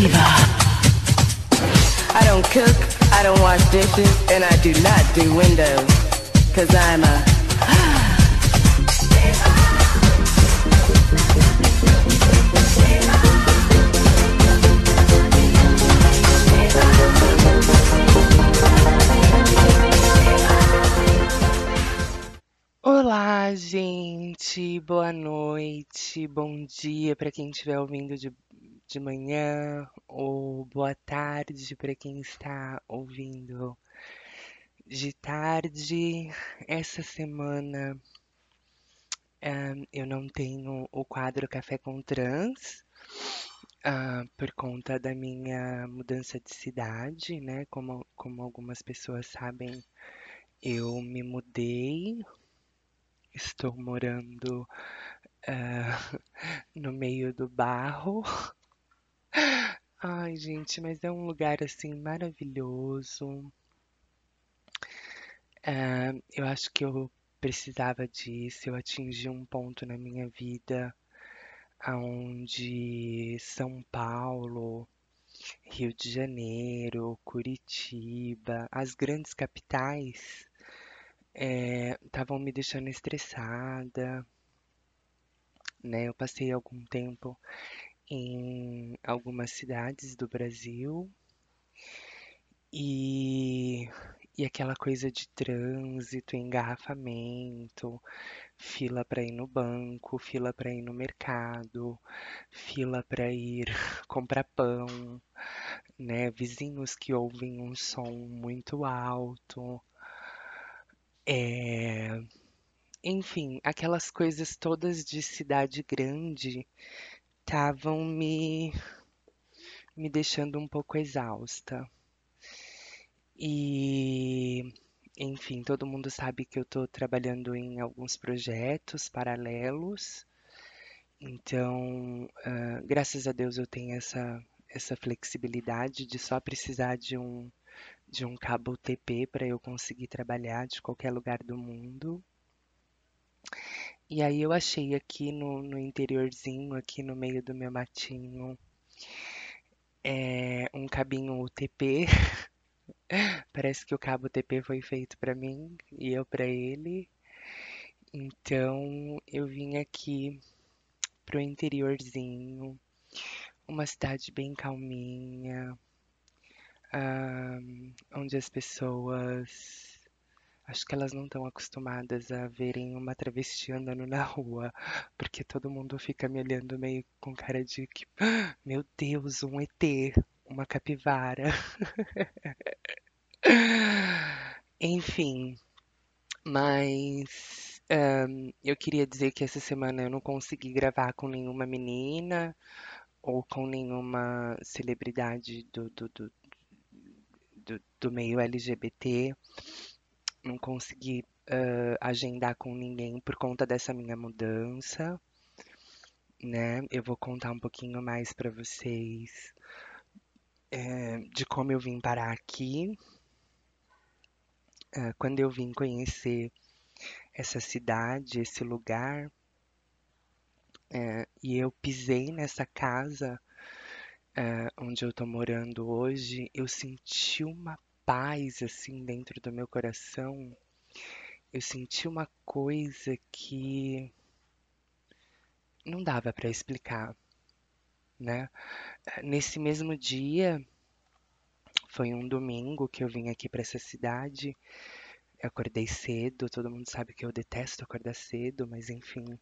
diva. I don't cook, I don't wash dishes, and I do not do windows. Cause I'm a Olá, gente, boa noite, bom dia para quem estiver ouvindo de, de manhã, ou boa tarde para quem está ouvindo de tarde. Essa semana ahn, eu não tenho o quadro Café com Trans, ah, por conta da minha mudança de cidade, né? Como, como algumas pessoas sabem, eu me mudei Estou morando, ah, no meio do barro. Ai, gente, mas é um lugar assim maravilhoso. Ah, eu acho que eu precisava disso. Eu atingi um ponto na minha vida aonde São Paulo, Rio de Janeiro, Curitiba, as grandes capitais estavam me deixando estressada, né? Eu passei algum tempo em algumas cidades do Brasil e, e aquela coisa de trânsito, engarrafamento, fila para ir no banco, fila para ir no mercado, fila para ir comprar pão, né? Vizinhos que ouvem um som muito alto. É, enfim, aquelas coisas todas de cidade grande estavam me, me deixando um pouco exausta. E, enfim, todo mundo sabe que eu estou trabalhando em alguns projetos paralelos. Então, ah, graças a Deus eu tenho essa, essa flexibilidade de só precisar de um, de um cabo TP para eu conseguir trabalhar de qualquer lugar do mundo. E aí eu achei aqui no, no interiorzinho, aqui no meio do meu matinho, é, um cabinho UTP. Parece que o cabo TP foi feito para mim e eu para ele. Então eu vim aqui pro interiorzinho, uma cidade bem calminha, ah, onde as pessoas acho que elas não estão acostumadas a verem uma travesti andando na rua, porque todo mundo fica me olhando meio com cara de que, "Ah, meu Deus, um ET, uma capivara. Enfim, mas ahn, eu queria dizer que essa semana eu não consegui gravar com nenhuma menina ou com nenhuma celebridade do, do, do, do, do meio LGBT. Não consegui ah, agendar com ninguém por conta dessa minha mudança, né? Eu vou contar um pouquinho mais para vocês de como eu vim parar aqui. Quando eu vim conhecer essa cidade, esse lugar, e eu pisei nessa casa onde eu tô morando hoje, eu senti uma paz assim dentro do meu coração. Eu senti uma coisa que não dava para explicar, né? Nesse mesmo dia, foi um domingo que eu vim aqui para essa cidade. Eu acordei cedo, todo mundo sabe que eu detesto acordar cedo, mas enfim,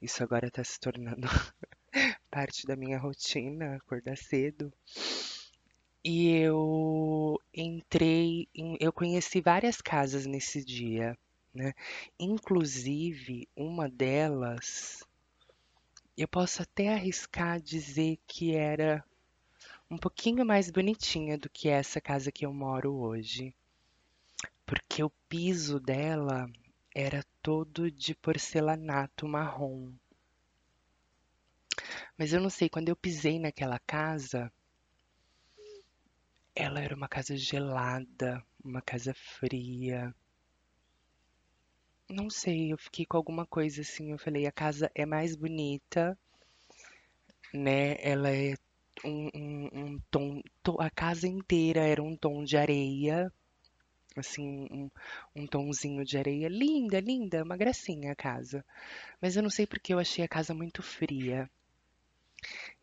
isso agora tá se tornando parte da minha rotina, acordar cedo. E eu entrei em, eu conheci várias casas nesse dia, né? Inclusive, uma delas, eu posso até arriscar dizer que era um pouquinho mais bonitinha do que essa casa que eu moro hoje, porque o piso dela era todo de porcelanato marrom. Mas eu não sei, quando eu pisei naquela casa, ela era uma casa gelada, uma casa fria. Não sei, eu fiquei com alguma coisa assim. Eu falei, a casa é mais bonita, né? Ela é um, um- um a casa inteira era um tom de areia, assim, um, um tomzinho de areia. Linda, linda, uma gracinha a casa. Mas eu não sei porque eu achei a casa muito fria.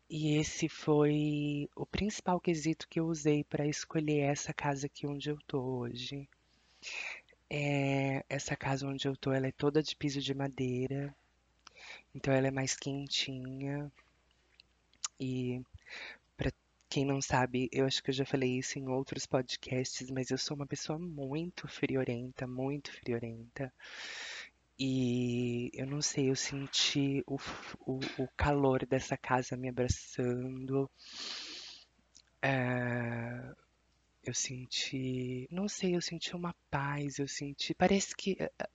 E esse foi o principal quesito que eu usei para escolher essa casa aqui onde eu tô hoje. É, essa casa onde eu tô, ela é toda de piso de madeira, então ela é mais quentinha. E para quem não sabe, eu acho que eu já falei isso em outros podcasts, mas eu sou uma pessoa muito friorenta, muito friorenta. E eu não sei, eu senti o, o, o calor dessa casa me abraçando. É, eu senti, não sei, eu senti uma paz, eu senti, parece que eh, eh,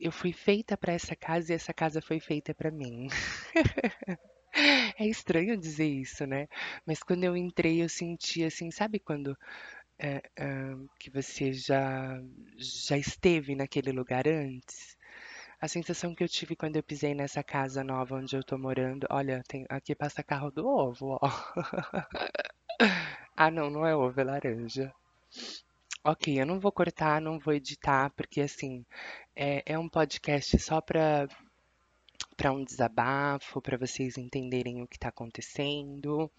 eu fui feita para essa casa e essa casa foi feita para mim. É estranho dizer isso, né? Mas quando eu entrei, eu senti assim, sabe quando é, é, que você já já esteve naquele lugar antes? A sensação que eu tive quando eu pisei nessa casa nova onde eu tô morando, olha, tem, aqui passa carro do ovo, ó. Ah, não, não é ovo, é laranja. Ok, eu não vou cortar, não vou editar, porque assim, é, é um podcast só para para um desabafo, para vocês entenderem o que está acontecendo.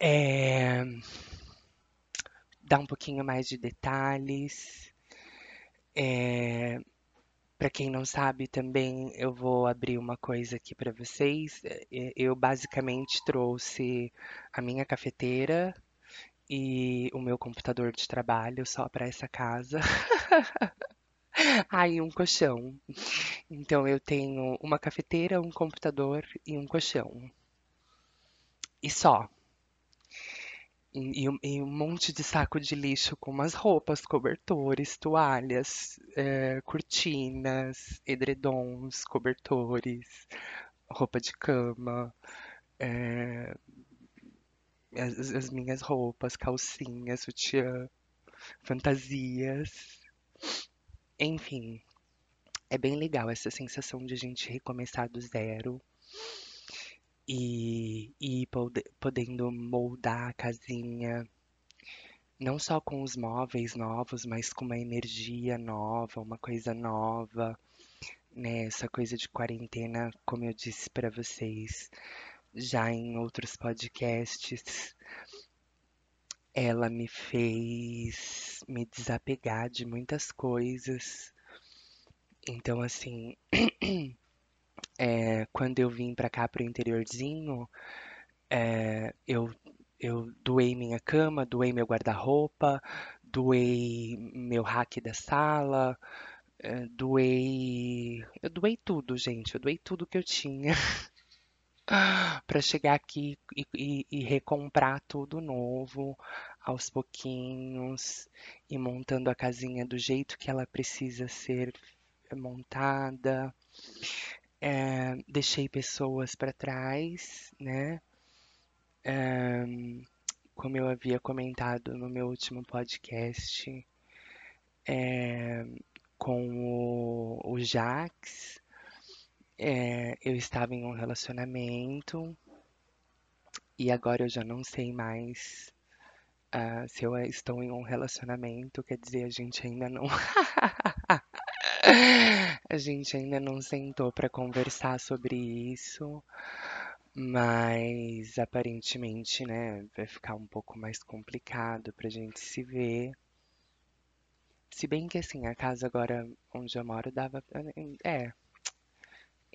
É, dar um pouquinho mais de detalhes. É, para quem não sabe também, eu vou abrir uma coisa aqui para vocês. É, eu basicamente trouxe a minha cafeteira e o meu computador de trabalho só para essa casa. Aí um colchão. Então eu tenho uma cafeteira, um computador e um colchão. E só. E, e, um monte de saco de lixo com umas roupas, cobertores, toalhas, é, cortinas, edredons, cobertores, roupa de cama, é, as, as, minhas roupas, calcinhas, sutiã, fantasias. Enfim, é bem legal essa sensação de a gente recomeçar do zero e, e podendo moldar a casinha, não só com os móveis novos, mas com uma energia nova, uma coisa nova, né? Essa coisa de quarentena, como eu disse para vocês já em outros podcasts, ela me fez me desapegar de muitas coisas. Então, assim, é, quando eu vim pra cá pro interiorzinho, é, eu, eu doei minha cama, doei meu guarda-roupa, doei meu rack da sala, é, doei. Eu doei tudo, gente. Eu doei tudo que eu tinha para chegar aqui e, e, e, recomprar tudo novo, aos pouquinhos, e montando a casinha do jeito que ela precisa ser montada é, deixei pessoas para trás, né? É, como eu havia comentado no meu último podcast é, com o, o Jax, eu estava em um relacionamento e agora eu já não sei mais uh, se eu estou em um relacionamento, quer dizer, a gente ainda não. A gente ainda não sentou para conversar sobre isso, mas aparentemente, né, vai ficar um pouco mais complicado pra gente se ver. Se bem que assim, a casa agora onde eu moro dava. É.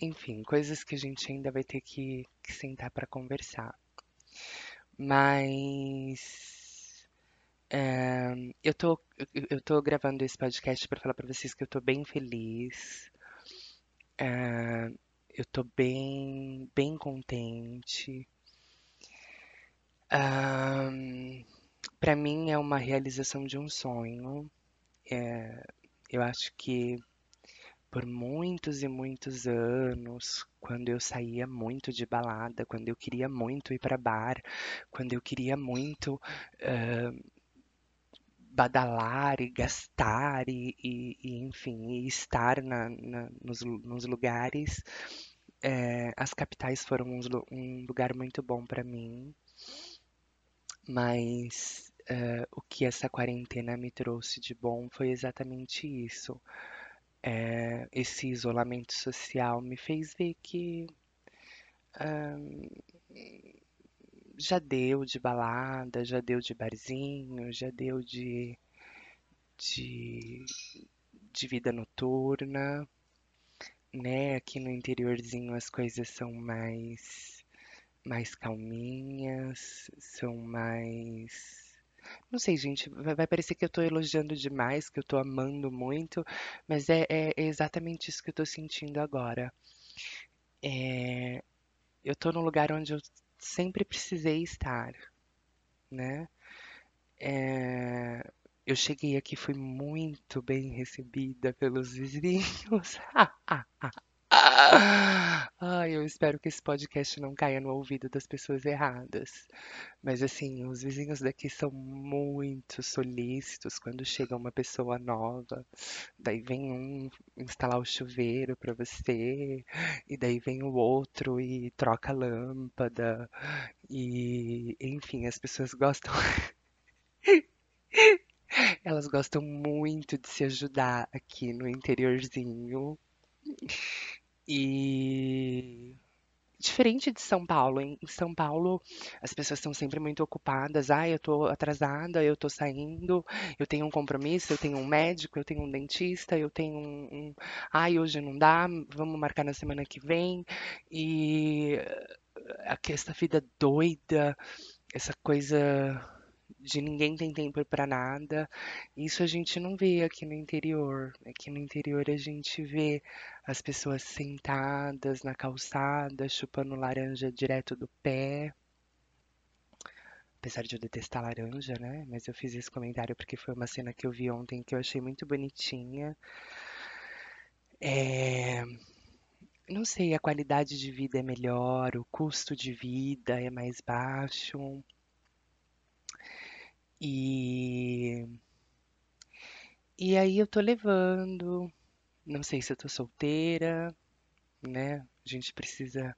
Enfim, coisas que a gente ainda vai ter que, que sentar para conversar. Mas é, eu tô, eu tô gravando esse podcast para falar para vocês que eu tô bem feliz. É, eu tô bem, bem contente. Um, para mim é uma realização de um sonho. É, eu acho que por muitos e muitos anos, quando eu saía muito de balada, quando eu queria muito ir para bar, quando eu queria muito uh, badalar e gastar e, e, e enfim, e estar na, na, nos, nos, lugares. É, as capitais foram um, um lugar muito bom para mim. Mas eh, o que essa quarentena me trouxe de bom foi exatamente isso. Eh, esse isolamento social me fez ver que ahn, já deu de balada, já deu de barzinho, já deu de, de, de vida noturna, né? Aqui no interiorzinho as coisas são mais, mais calminhas, são mais. Não sei, gente, vai parecer que eu tô elogiando demais, que eu tô amando muito, mas é, é exatamente isso que eu tô sentindo agora. É, eu tô num lugar onde eu sempre precisei estar, né? É, eu cheguei aqui, fui muito bem recebida pelos vizinhos. Eu espero que esse podcast não caia no ouvido das pessoas erradas. Mas assim, os vizinhos daqui são muito solícitos quando chega uma pessoa nova. Daí vem um instalar o chuveiro para você, e daí vem o outro e troca a lâmpada. E, enfim, as pessoas gostam, elas gostam muito de se ajudar aqui no interiorzinho. E Diferente de São Paulo, em São Paulo as pessoas estão sempre muito ocupadas. Ah, eu tô atrasada, eu tô saindo, eu tenho um compromisso, eu tenho um médico, eu tenho um dentista, eu tenho um, um... Ai, hoje não dá, vamos marcar na semana que vem. E aqui essa vida doida, essa coisa de ninguém tem tempo para nada. Isso a gente não vê aqui no interior. Aqui no interior a gente vê as pessoas sentadas na calçada, chupando laranja direto do pé. Apesar de eu detestar laranja, né? Mas eu fiz esse comentário porque foi uma cena que eu vi ontem que eu achei muito bonitinha. É... Não sei, a qualidade de vida é melhor, o custo de vida é mais baixo. E, e aí eu tô levando. Não sei se eu tô solteira, né? A gente precisa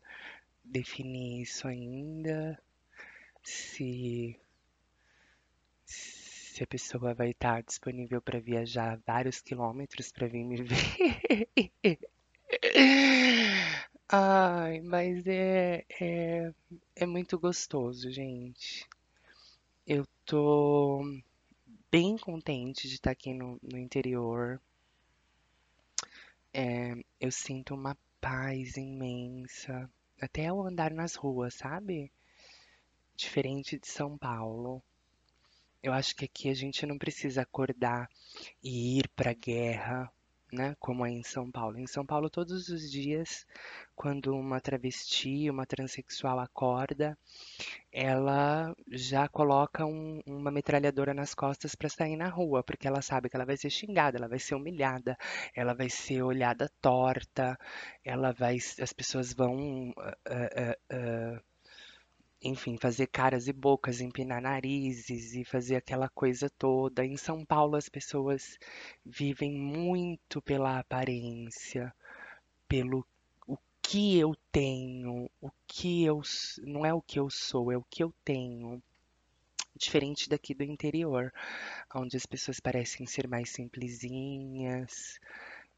definir isso ainda. Se, se a pessoa vai estar disponível para viajar vários quilômetros para vir me ver. Ai, mas é, é, é muito gostoso, gente. Eu tô bem contente de estar aqui no, no interior. É, eu sinto uma paz imensa, até ao andar nas ruas, sabe? Diferente de São Paulo. Eu acho que aqui a gente não precisa acordar e ir pra guerra, né? Como é em São Paulo. Em São Paulo, todos os dias, quando uma travesti, uma transexual acorda, ela já coloca um- uma metralhadora nas costas para sair na rua, porque ela sabe que ela vai ser xingada, ela vai ser humilhada, ela vai ser olhada torta, ela vai, as pessoas vão, ah, ah, ah, enfim, fazer caras e bocas, empinar narizes e fazer aquela coisa toda. Em São Paulo, as pessoas vivem muito pela aparência, pelo o que eu tenho, o que eu, não é o que eu sou, é o que eu tenho. Diferente daqui do interior, onde as pessoas parecem ser mais simplesinhas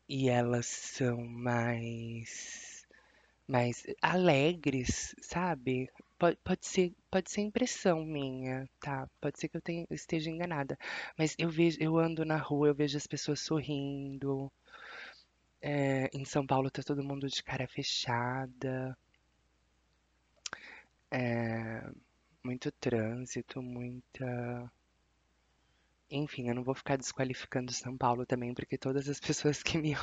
e elas são mais, mais alegres, sabe? Pode, pode ser, pode ser impressão minha, tá? Pode ser que eu tenha, esteja enganada, mas eu vejo, eu ando na rua, eu vejo as pessoas sorrindo. É, em São Paulo tá todo mundo de cara fechada, é, muito trânsito, muita Enfim, eu não vou ficar desqualificando São Paulo também, porque todas as pessoas que me,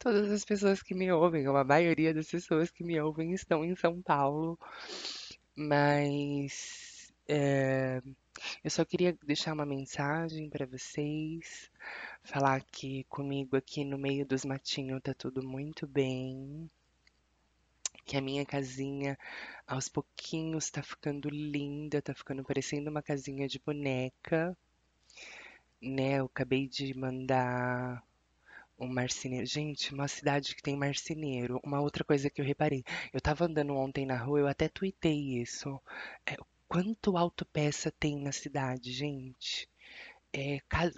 todas as pessoas que me ouvem, ou a maioria das pessoas que me ouvem estão em São Paulo, mas é, eu só queria deixar uma mensagem para vocês, falar que comigo aqui no meio dos matinhos tá tudo muito bem, que a minha casinha aos pouquinhos tá ficando linda, tá ficando parecendo uma casinha de boneca, né? Eu acabei de mandar Um marceneiro. Gente, uma cidade que tem marceneiro. Uma outra coisa que eu reparei. Eu tava andando ontem na rua, eu até tuitei isso. quanto autopeça tem na cidade, gente. É, cada,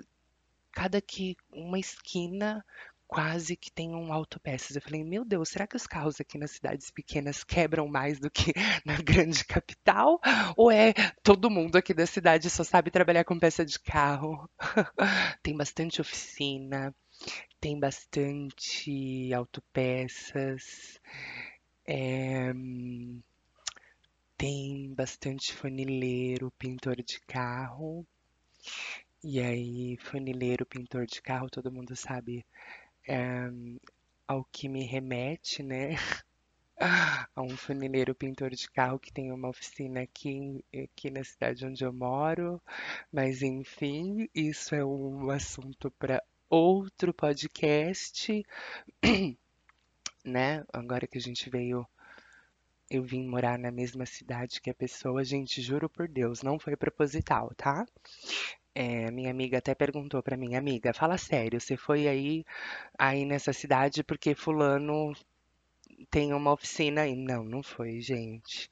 cada que uma esquina quase que tem um autopeças. Eu falei, meu Deus, será que os carros aqui nas cidades pequenas quebram mais do que na grande capital? Ou é todo mundo aqui da cidade só sabe trabalhar com peça de carro? tem bastante oficina, tem bastante autopeças, é, tem bastante funileiro, pintor de carro. E aí, funileiro, pintor de carro, todo mundo sabe é, ao que me remete, né? A um funileiro pintor de carro que tem uma oficina aqui, aqui na cidade onde eu moro. Mas enfim, isso é um assunto para outro podcast, né? Agora que a gente veio, eu vim morar na mesma cidade que a pessoa, gente, juro por Deus, não foi proposital, tá? É, minha amiga até perguntou pra mim, amiga, fala sério, você foi aí, aí nessa cidade porque fulano tem uma oficina aí? Não, não foi, gente.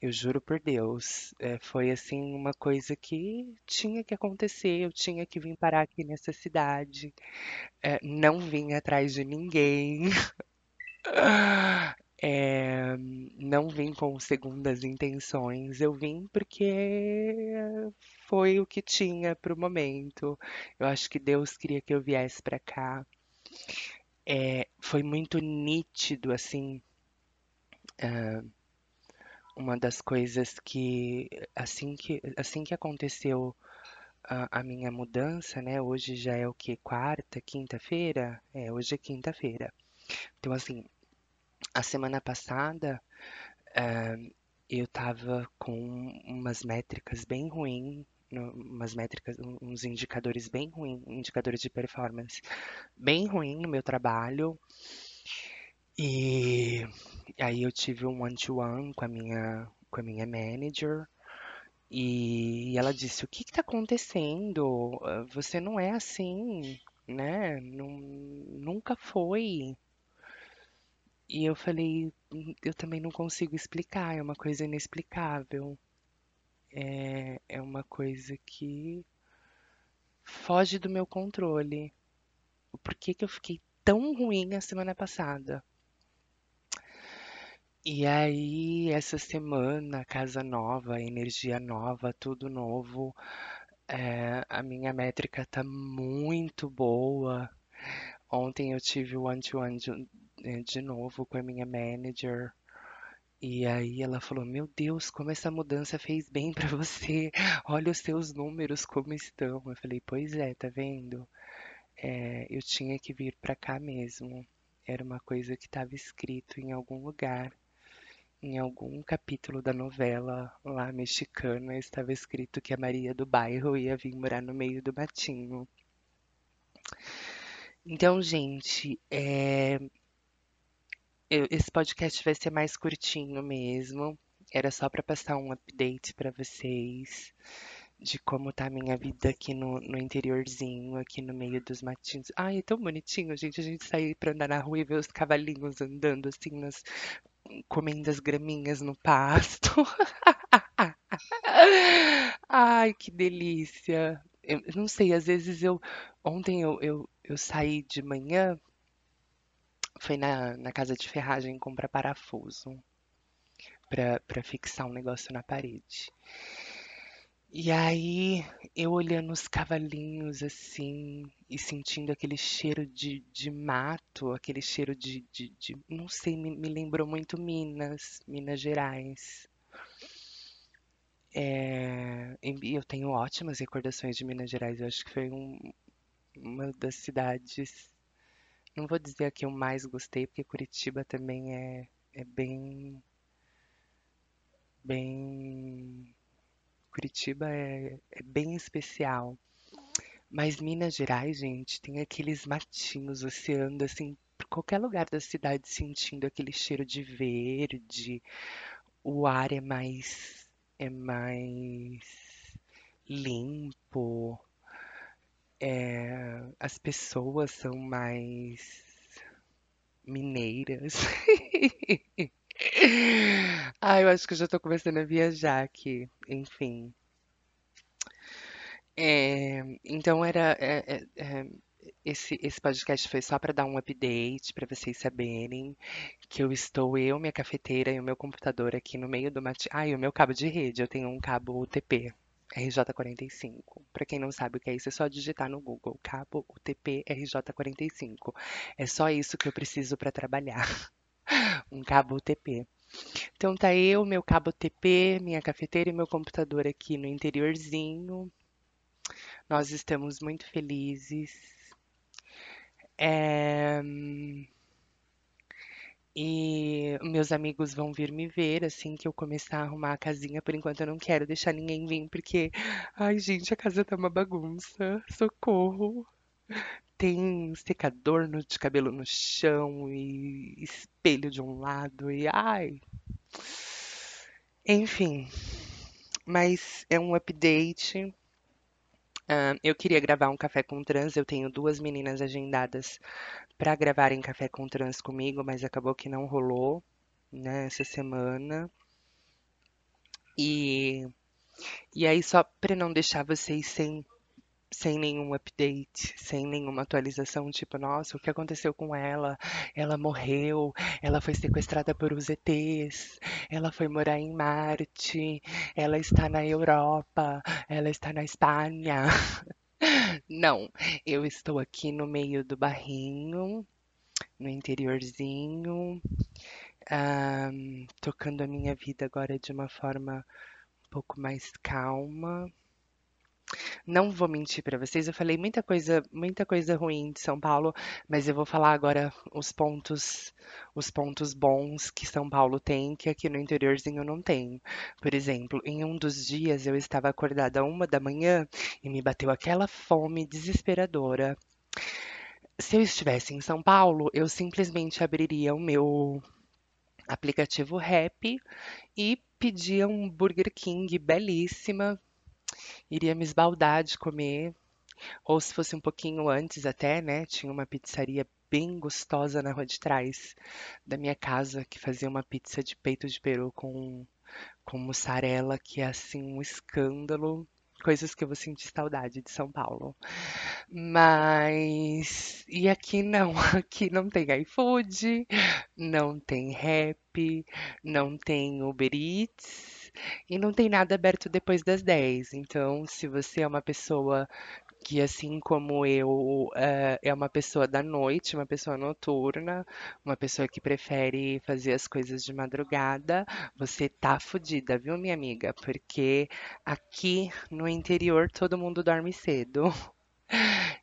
Eu juro por Deus, é, foi assim uma coisa que tinha que acontecer. Eu tinha que vir parar aqui nessa cidade. É, não vim atrás de ninguém. É, não vim com segundas intenções, eu vim porque foi o que tinha para o momento. Eu acho que Deus queria que eu viesse para cá. É, foi muito nítido, assim, ah, uma das coisas que assim que assim que aconteceu a, a minha mudança, né? Hoje já é o que? Quarta, quinta-feira? É, hoje é quinta-feira. Então, assim, a semana passada, ah, eu tava com umas métricas bem ruins, umas métricas, uns indicadores bem ruins, indicadores de performance bem ruim no meu trabalho. E aí eu tive um one-to-one com a minha, com a minha manager. E ela disse: O que está acontecendo? Você não é assim, né? Nun- nunca foi. E eu falei: "Hum, Eu também não consigo explicar, é uma coisa inexplicável. É, é uma coisa que foge do meu controle. Por que que eu fiquei tão ruim a semana passada? E aí, essa semana, casa nova, energia nova, tudo novo. É, a minha métrica tá muito boa. Ontem eu tive o one-to-one de, de novo com a minha manager. E aí ela falou: Meu Deus, como essa mudança fez bem pra você. Olha os seus números como estão. Eu falei: Pois é, tá vendo? É, eu tinha que vir pra cá mesmo. Era uma coisa que estava escrito em algum lugar. Em algum capítulo da novela lá mexicana estava escrito que a Maria do bairro ia vir morar no meio do matinho. Então, gente, é, eu- esse podcast vai ser mais curtinho mesmo. Era só para passar um update para vocês de como tá a minha vida aqui no, no interiorzinho, aqui no meio dos matinhos. Ai, é tão bonitinho, gente, a gente sair pra andar na rua e ver os cavalinhos andando assim, nas, comendo as graminhas no pasto. Ai, que delícia. Eu não sei, às vezes eu. Ontem eu, eu, eu saí de manhã, fui na, na casa de ferragem comprar parafuso pra fixar um negócio na parede. E aí, eu olhando os cavalinhos assim, e sentindo aquele cheiro de, de mato, aquele cheiro de, de, de- não sei, me, me lembrou muito Minas, Minas Gerais. É, e eu tenho ótimas recordações de Minas Gerais. Eu acho que foi um- uma das cidades, não vou dizer a que eu mais gostei, porque Curitiba também é, é bem, bem, Curitiba é, é bem especial. Mas Minas Gerais, gente, tem aqueles matinhos, você anda assim, por qualquer lugar da cidade sentindo aquele cheiro de verde, o ar é mais, é mais limpo, é, as pessoas são mais mineiras. Ah, eu acho que eu já tô começando a viajar aqui. Enfim. É, então era é, é, é, esse esse podcast foi só para dar um update para vocês saberem que eu estou eu, minha cafeteira e o meu computador aqui no meio do mate. Ah, e o meu cabo de rede, eu tenho um cabo UTP. RJ45. Para quem não sabe o que é isso, é só digitar no Google, cabo UTP RJ45. É só isso que eu preciso para trabalhar, um cabo UTP. Então tá eu, meu cabo UTP, minha cafeteira e meu computador aqui no interiorzinho. Nós estamos muito felizes. É, E meus amigos vão vir me ver assim que eu começar a arrumar a casinha. Por enquanto eu não quero deixar ninguém vir, porque, ai gente, a casa tá uma bagunça. Socorro. Tem secador no- de cabelo no chão e espelho de um lado e ai. Enfim, mas é um update. Ah, eu queria gravar um café com trans. Eu tenho duas meninas agendadas para gravarem café com trans comigo, mas acabou que não rolou, né, essa semana. E, e aí, só para não deixar vocês sem, sem nenhum update, sem nenhuma atualização, tipo, nossa, o que aconteceu com ela? Ela morreu, ela foi sequestrada por os ETs, ela foi morar em Marte, ela está na Europa, ela está na Espanha. Não, eu estou aqui no meio do barrinho, no interiorzinho, ah, tocando a minha vida agora de uma forma um pouco mais calma. Não vou mentir para vocês, eu falei muita coisa, muita coisa ruim de São Paulo, mas eu vou falar agora os pontos, os pontos bons que São Paulo tem, que aqui no interiorzinho não tem. Por exemplo, em um dos dias eu estava acordada uma da manhã e me bateu aquela fome desesperadora. Se eu estivesse em São Paulo, eu simplesmente abriria o meu aplicativo Rap e pedia um Burger King belíssima, iria me esbaldar de comer, ou se fosse um pouquinho antes até, né, tinha uma pizzaria bem gostosa na rua de trás da minha casa que fazia uma pizza de peito de peru com com mussarela, que é assim um escândalo. Coisas que eu vou sentir saudade de São Paulo. Mas. E aqui não. Aqui não tem iFood, não tem Rap, não tem Uber Eats e não tem nada aberto depois das 10. Então, se você é uma pessoa que, assim como eu, eh, é uma pessoa da noite, uma pessoa noturna, uma pessoa que prefere fazer as coisas de madrugada, você tá fodida, viu, minha amiga? Porque aqui no interior todo mundo dorme cedo.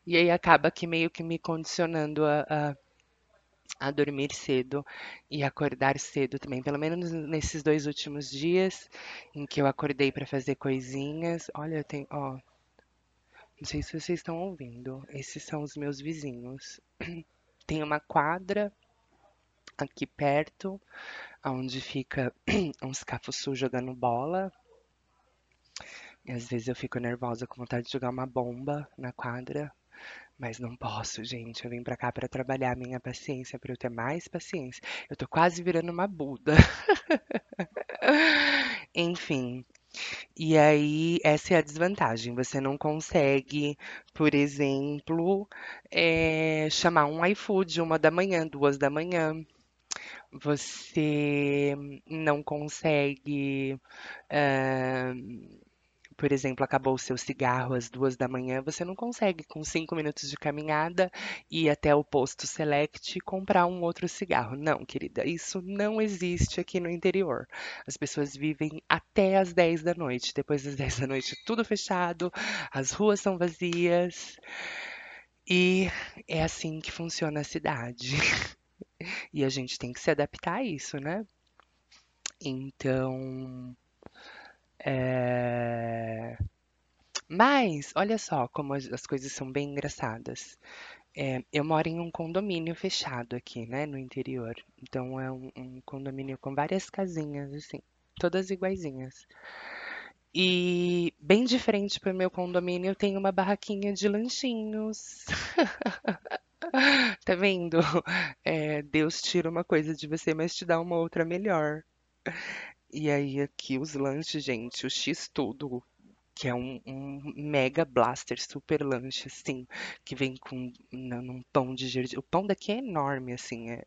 E aí acaba que meio que me condicionando a, a, a dormir cedo e acordar cedo também. Pelo menos nesses dois últimos dias em que eu acordei para fazer coisinhas. Olha, eu tenho, ó, não sei se vocês estão ouvindo. Esses são os meus vizinhos. Tem uma quadra aqui perto, onde fica uns cafuçu jogando bola. E às vezes eu fico nervosa com vontade de jogar uma bomba na quadra. Mas não posso, gente. Eu vim pra cá pra trabalhar a minha paciência, pra eu ter mais paciência. Eu tô quase virando uma Buda. Enfim. E aí, essa é a desvantagem. Você não consegue, por exemplo, eh, chamar um iFood uma da manhã, duas da manhã. Você não consegue. eh, por exemplo, acabou o seu cigarro às duas da manhã, você não consegue, com cinco minutos de caminhada, ir até o posto Select e comprar um outro cigarro. Não, querida, isso não existe aqui no interior. As pessoas vivem até às 10 da noite. Depois das 10 da noite, tudo fechado, as ruas são vazias. E é assim que funciona a cidade. E a gente tem que se adaptar a isso, né? Então, é... Mas, olha só como as as coisas são bem engraçadas. É, eu moro em um condomínio fechado aqui, né, no interior. Então é um, um condomínio com várias casinhas, assim, todas iguaizinhas. E bem de frente para o meu condomínio tem uma barraquinha de lanchinhos. Tá vendo? É, Deus tira uma coisa de você, mas te dá uma outra melhor. E aí aqui os lanches, gente, o X-Tudo, que é um, um mega blaster, super lanche, assim, que vem com na- num pão de gergelim. O pão daqui é enorme, assim, é,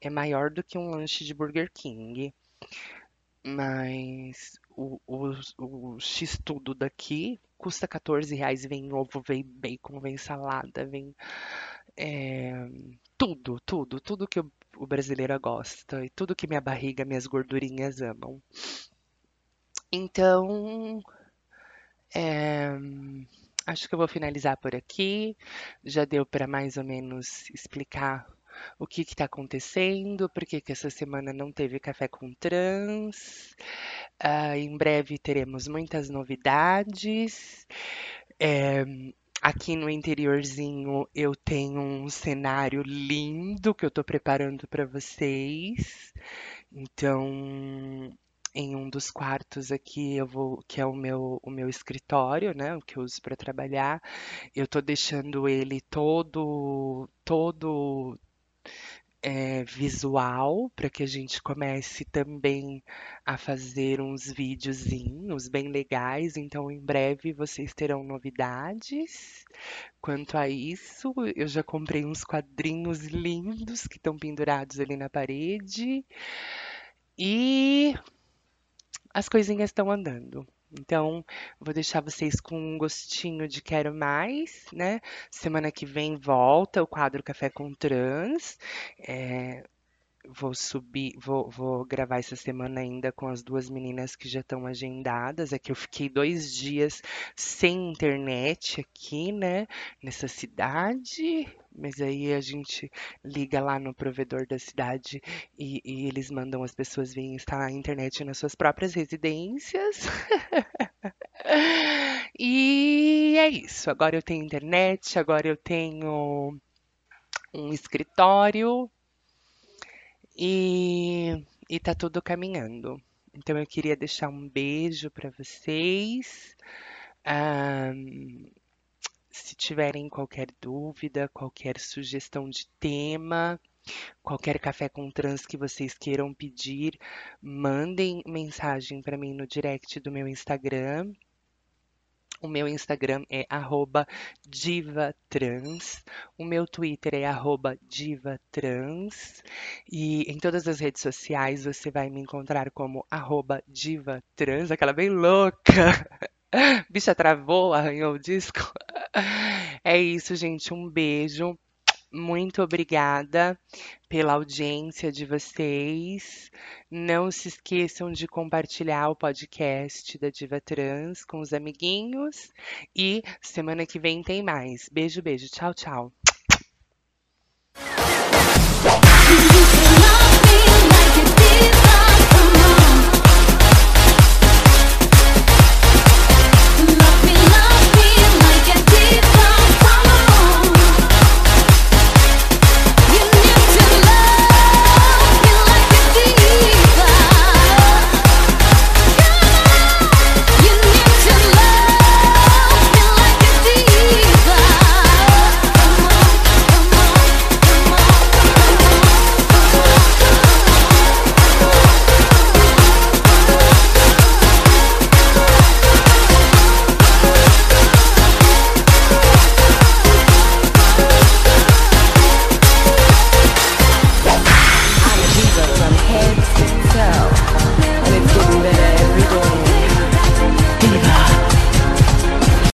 é maior do que um lanche de Burger King. Mas o, o, o X-Tudo daqui custa 14 reais, vem ovo, vem bacon, vem salada, vem é, tudo, tudo, tudo que o, o brasileiro gosta e tudo que minha barriga, minhas gordurinhas amam. Então, é, acho que eu vou finalizar por aqui. Já deu para mais ou menos explicar o que está acontecendo, por que essa semana não teve café com trans. Ah, em breve teremos muitas novidades. É, aqui no interiorzinho eu tenho um cenário lindo que eu estou preparando para vocês. Então, em um dos quartos aqui eu vou, que é o meu, o meu escritório, né, o que eu uso para trabalhar, eu tô deixando ele todo, todo é, visual para que a gente comece também a fazer uns videozinhos bem legais. Então, em breve vocês terão novidades. Quanto a isso, eu já comprei uns quadrinhos lindos que estão pendurados ali na parede. E as coisinhas estão andando. Então, vou deixar vocês com um gostinho de quero mais, né? Semana que vem volta o quadro Café com Trans. É, vou subir, vou, vou gravar essa semana ainda com as duas meninas que já estão agendadas. É que eu fiquei dois dias sem internet aqui, né? Nessa cidade. Mas aí a gente liga lá no provedor da cidade e, e eles mandam as pessoas virem instalar a internet nas suas próprias residências. E é isso. Agora eu tenho internet, agora eu tenho um escritório e, e tá tudo caminhando. Então eu queria deixar um beijo para vocês. Ahn, se tiverem qualquer dúvida, qualquer sugestão de tema, qualquer café com trans que vocês queiram pedir, mandem mensagem para mim no direct do meu Instagram. O meu Instagram é divatrans. O meu Twitter é divatrans. E em todas as redes sociais você vai me encontrar como divatrans, aquela bem louca. Bicha travou, arranhou o disco. É isso, gente. Um beijo. Muito obrigada pela audiência de vocês. Não se esqueçam de compartilhar o podcast da Diva Trans com os amiguinhos. E semana que vem tem mais. Beijo, beijo. Tchau, tchau.